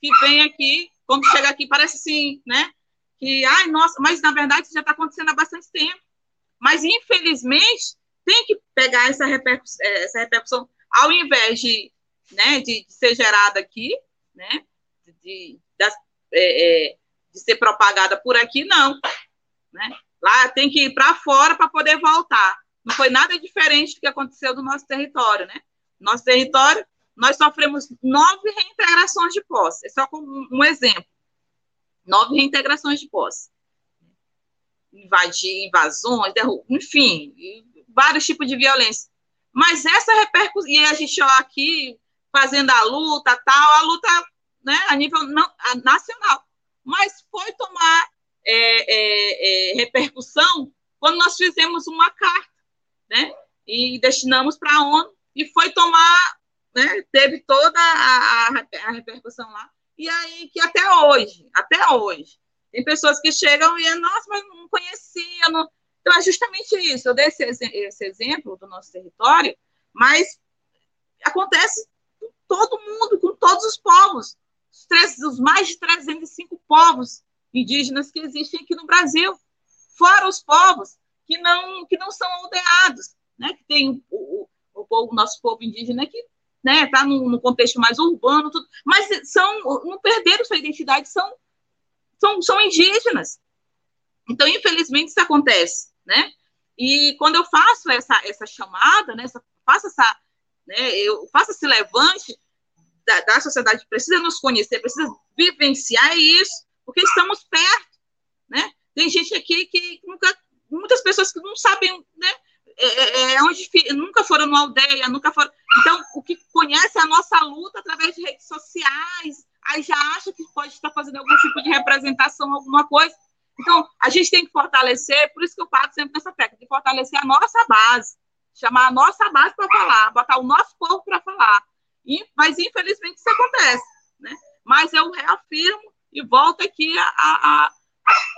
[SPEAKER 2] que vem aqui, quando chega aqui, parece assim, né? Que, ai, nossa, mas na verdade já está acontecendo há bastante tempo. Mas, infelizmente, tem que pegar essa repercussão, eh, essa repercussão ao invés de, né, de, de ser gerada aqui, né? De, de, é, é, de ser propagada por aqui, não. Né? Lá tem que ir para fora para poder voltar não foi nada diferente do que aconteceu no nosso território, né? Nosso território, nós sofremos nove reintegrações de posse, é só como um exemplo. Nove reintegrações de posse. Invadir, invasões, derrubos, enfim, vários tipos de violência. Mas essa repercussão, e a gente ó, aqui fazendo a luta, tal, a luta né, a nível não, a nacional. Mas foi tomar é, é, é, repercussão quando nós fizemos uma carta né? E destinamos para a ONU e foi tomar, né? Teve toda a, a, a repercussão lá. E aí que até hoje, até hoje, tem pessoas que chegam e, nossa, mas não conhecia. Não... Então, é justamente isso. Eu dei esse, esse exemplo do nosso território, mas acontece todo mundo, com todos os povos. Os, três, os mais de 305 povos indígenas que existem aqui no Brasil. Fora os povos que não, que não são aldeados, né? que tem o, o, o nosso povo indígena que né, tá no, no, contexto mais urbano, tudo, mas são, não perderam sua identidade, são, são, são indígenas. Então, infelizmente, isso acontece, né? E quando eu faço essa, essa chamada, né, faço essa, né, eu faço esse levante da, da sociedade, precisa nos conhecer, precisa vivenciar isso, porque estamos perto, né? Tem gente aqui que nunca muitas pessoas que não sabem, né? É, é, é onde nunca foram numa aldeia, nunca foram. Então, o que conhece a nossa luta através de redes sociais, aí já acha que pode estar fazendo algum tipo de representação, alguma coisa. Então, a gente tem que fortalecer, por isso que eu falo sempre nessa técnica, de fortalecer a nossa base, chamar a nossa base para falar, botar o nosso povo para falar. E, mas, infelizmente, isso acontece. Né? Mas eu reafirmo e volto aqui a, a, a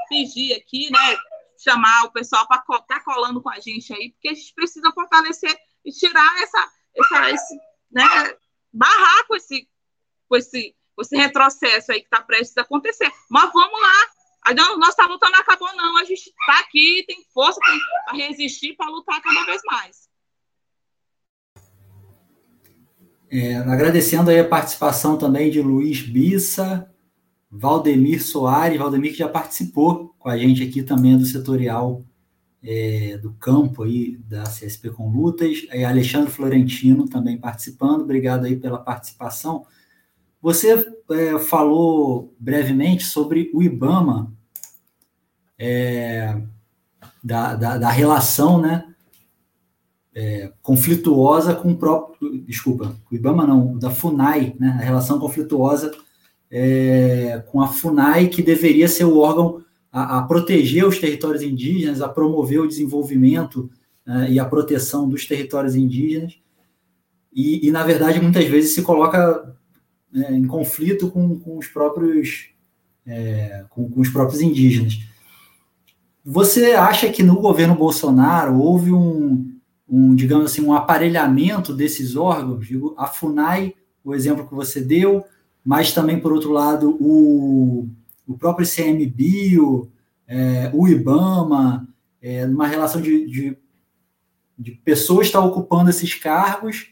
[SPEAKER 2] pedir aqui, né? chamar o pessoal para estar tá colando com a gente aí, porque a gente precisa fortalecer e tirar essa, essa esse, né, barrar com esse, com esse, com esse retrocesso aí que está prestes a acontecer. Mas vamos lá. A nossa luta não acabou, não. A gente está aqui, tem força para resistir, para lutar cada vez mais.
[SPEAKER 1] É, agradecendo aí a participação também de Luiz Bissa, Valdemir Soares, Valdemir que já participou com a gente aqui também do setorial é, do campo aí da CSP com Lutas, e Alexandre Florentino também participando, obrigado aí pela participação. Você é, falou brevemente sobre o IBAMA, é, da, da, da, relação, né, é, conflituosa com o próprio, desculpa, o IBAMA não, da FUNAI, né, a relação conflituosa é, com a FUNAI, que deveria ser o órgão a, a proteger os territórios indígenas, a promover o desenvolvimento uh, e a proteção dos territórios indígenas. E, e, na verdade, muitas vezes se coloca né, em conflito com, com os próprios é, com, com, os próprios indígenas. Você acha que no governo Bolsonaro houve um, um, digamos assim, um aparelhamento desses órgãos? Digo, a FUNAI, o exemplo que você deu, mas também, por outro lado, o, o próprio CMBio, é, o IBAMA, é, uma relação de, de, de pessoas estar ocupando esses cargos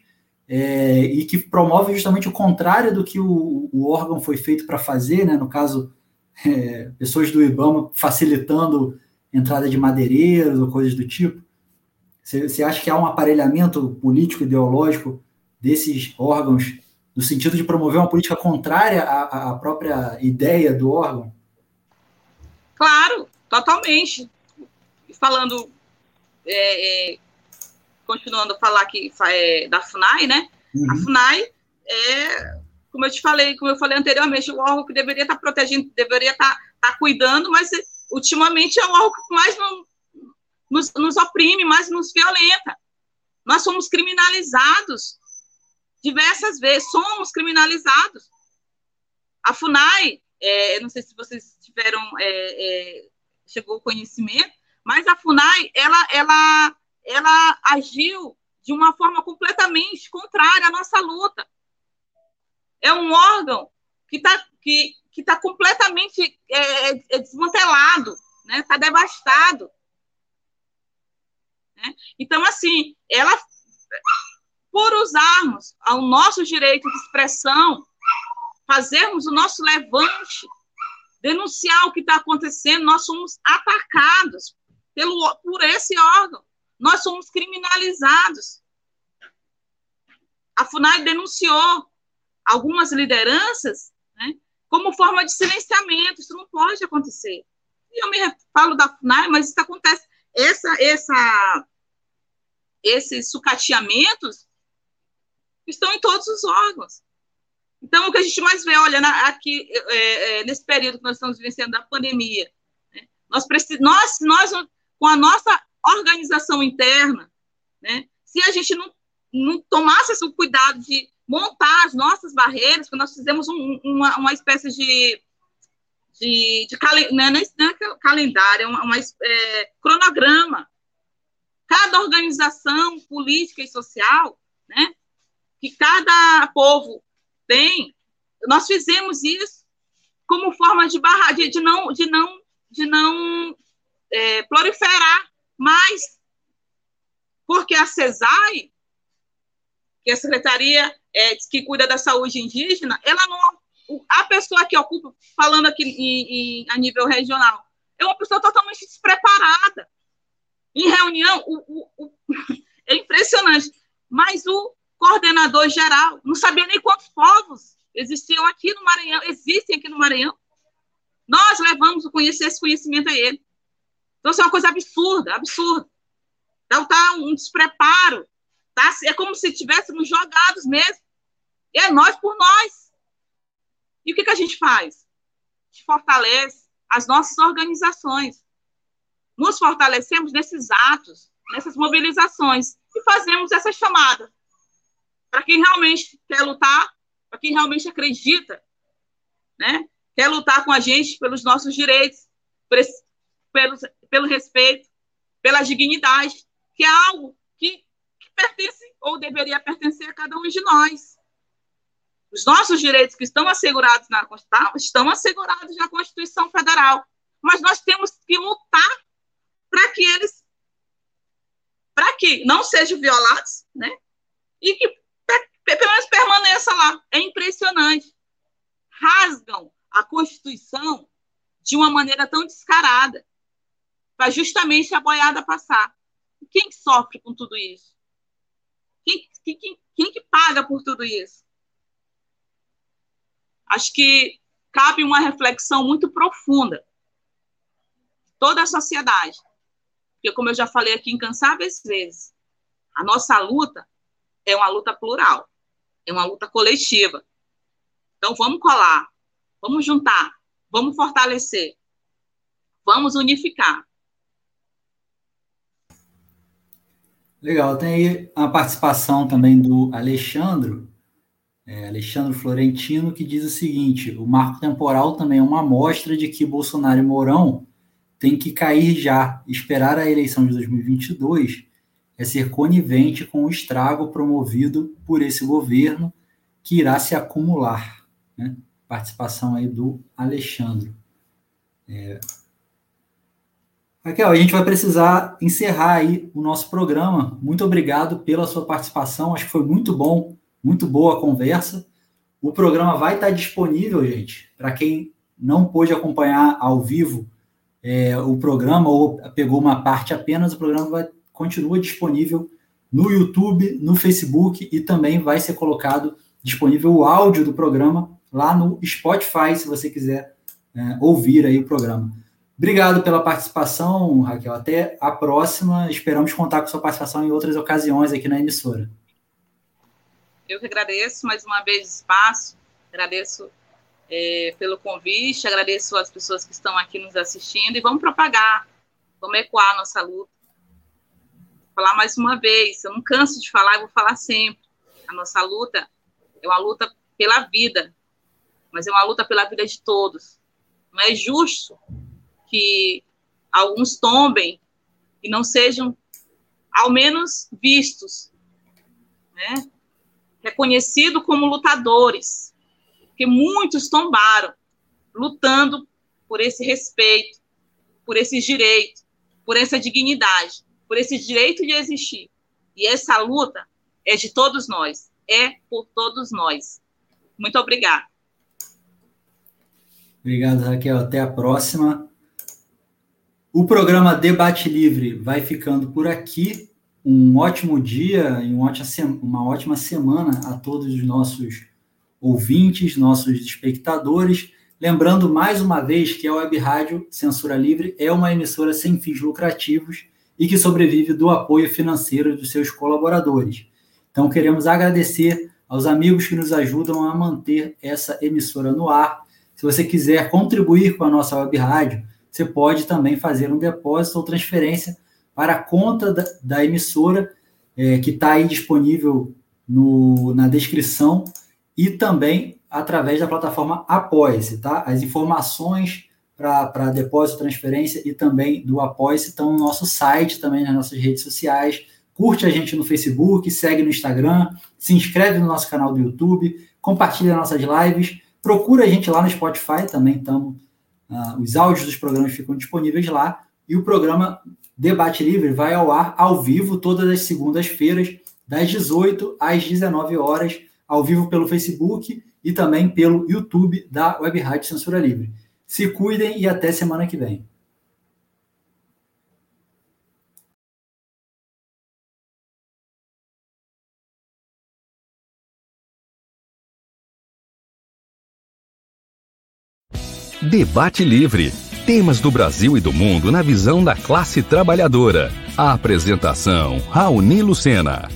[SPEAKER 1] é, e que promove justamente o contrário do que o, o órgão foi feito para fazer, né? no caso, é, pessoas do IBAMA facilitando entrada de madeireiros ou coisas do tipo. Você, acha que há um aparelhamento político ideológico desses órgãos no sentido de promover uma política contrária à, à própria ideia do órgão?
[SPEAKER 2] Claro, totalmente. Falando, é, é, continuando a falar aqui é, da FUNAI, né? Uhum. A FUNAI é, como eu te falei, como eu falei anteriormente, o órgão que deveria estar protegendo, deveria estar, estar cuidando, mas ultimamente é o órgão que mais nos, nos oprime, mais nos violenta. Nós somos criminalizados diversas vezes, somos criminalizados. A FUNAI, é, não sei se vocês tiveram, é, é, chegou o conhecimento, mas a FUNAI, ela, ela, ela agiu de uma forma completamente contrária à nossa luta. É um órgão que está que, que tá completamente é, é desmantelado, está né? Tá devastado. Né? Então, assim, ela por usarmos o nosso direito de expressão, fazermos o nosso levante, denunciar o que está acontecendo, nós somos atacados pelo, por esse órgão. Nós somos criminalizados. A FUNAI denunciou algumas lideranças né, como forma de silenciamento. Isso não pode acontecer. E eu me falo da FUNAI, mas isso acontece. Essa, essa, esses sucateamentos estão em todos os órgãos. Então, o que a gente mais vê, olha, na, aqui, é, é, nesse período que nós estamos vivenciando da pandemia, né, nós, nós, nós, com a nossa organização interna, né, se a gente não, não tomasse esse cuidado de montar as nossas barreiras, que nós fizemos um, uma, uma espécie de, de, de né, não é calendário, é uma é, cronograma. Cada organização política e social, né, que cada povo tem, nós fizemos isso como forma de barrar, de, de não, de não, de não é, proliferar mais, porque a CESAI, que é a Secretaria é, que cuida da saúde indígena, ela não, a pessoa que ocupa, falando aqui em, em, a nível regional, é uma pessoa totalmente despreparada. Em reunião, o, o, o, é impressionante, mas o coordenador geral, não sabia nem quantos povos existiam aqui no Maranhão, existem aqui no Maranhão. Nós levamos esse conhecimento a ele. Então, isso é uma coisa absurda, absurda. Então, tá um despreparo. Tá? É como se tivéssemos jogados mesmo. E é nós por nós. E o que, que a gente faz? A gente fortalece as nossas organizações. Nos fortalecemos nesses atos, nessas mobilizações. E fazemos essa chamada para quem realmente quer lutar, para quem realmente acredita, né? Quer lutar com a gente pelos nossos direitos, pelo, pelo respeito, pela dignidade, que é algo que, que pertence ou deveria pertencer a cada um de nós. Os nossos direitos que estão assegurados na Constituição estão assegurados na Constituição Federal, mas nós temos que lutar para que eles para que não sejam violados, né? E que pelo menos permaneça lá. É impressionante. Rasgam a Constituição de uma maneira tão descarada, para justamente a boiada passar. Quem sofre com tudo isso? Quem, quem, quem que paga por tudo isso? Acho que cabe uma reflexão muito profunda. Toda a sociedade. Porque, como eu já falei aqui incansáveis vezes, a nossa luta é uma luta plural é uma luta coletiva. Então, vamos colar, Vamos juntar, vamos fortalecer, vamos unificar.
[SPEAKER 1] Legal, tem aí a participação também do Alexandre, é, Alexandre Florentino, que diz o seguinte: o marco temporal também é uma amostra de que Bolsonaro e Mourão têm que cair já. Esperar a eleição de 2022 é ser conivente com o estrago promovido por esse governo que irá se acumular. Né? Participação aí do Alexandre. É, Raquel, a gente vai precisar encerrar aí o nosso programa. Muito obrigado pela sua participação. Acho que foi muito bom, muito boa a conversa. O programa vai estar disponível, gente, para quem não pôde acompanhar ao vivo é, o programa ou pegou uma parte apenas, o programa vai, continua disponível no YouTube, no Facebook e também vai ser colocado disponível o áudio do programa lá no Spotify, se você quiser é, ouvir aí o programa. Obrigado pela participação, Raquel. Até a próxima. Esperamos contar com sua participação em outras ocasiões aqui na emissora.
[SPEAKER 2] Eu que agradeço mais uma vez o espaço, agradeço é, pelo convite, agradeço as pessoas que estão aqui nos assistindo e vamos propagar, vamos ecoar a nossa luta. Vou falar mais uma vez, eu não canso de falar, eu vou falar sempre. A nossa luta é uma luta pela vida, mas é uma luta pela vida de todos. Não é justo que alguns tombem e não sejam, ao menos, vistos, né? reconhecidos como lutadores, porque muitos tombaram, lutando por esse respeito, por esse direito, por essa dignidade, por esse direito de existir. E essa luta é de todos nós, é por todos nós. Muito obrigada.
[SPEAKER 1] Obrigado, Raquel. Até a próxima. O programa Debate Livre vai ficando por aqui. Um ótimo dia e uma ótima semana a todos os nossos ouvintes, nossos espectadores. Lembrando mais uma vez que a Web Rádio Censura Livre é uma emissora sem fins lucrativos e que sobrevive do apoio financeiro dos seus colaboradores. Então, queremos agradecer aos amigos que nos ajudam a manter essa emissora no ar. Se você quiser contribuir com a nossa web rádio, você pode também fazer um depósito ou transferência para a conta da, da emissora, é, que está aí disponível no, na descrição, e também através da plataforma Apoia-se, tá? As informações para depósito, transferência e também do Apoia-se estão no nosso site, também nas nossas redes sociais. Curte a gente no Facebook, segue no Instagram, se inscreve no nosso canal do YouTube, compartilha nossas lives, procura a gente lá no Spotify, também estamos Uh, os áudios dos programas ficam disponíveis lá e o programa Debate Livre vai ao ar ao vivo todas as segundas-feiras, das 18 às 19 horas, ao vivo pelo Facebook e também pelo YouTube da Web Rádio Censura Livre. Se cuidem e até semana que vem.
[SPEAKER 4] Debate Livre. Temas do Brasil e do mundo na visão da classe trabalhadora. A apresentação: Raoni Lucena.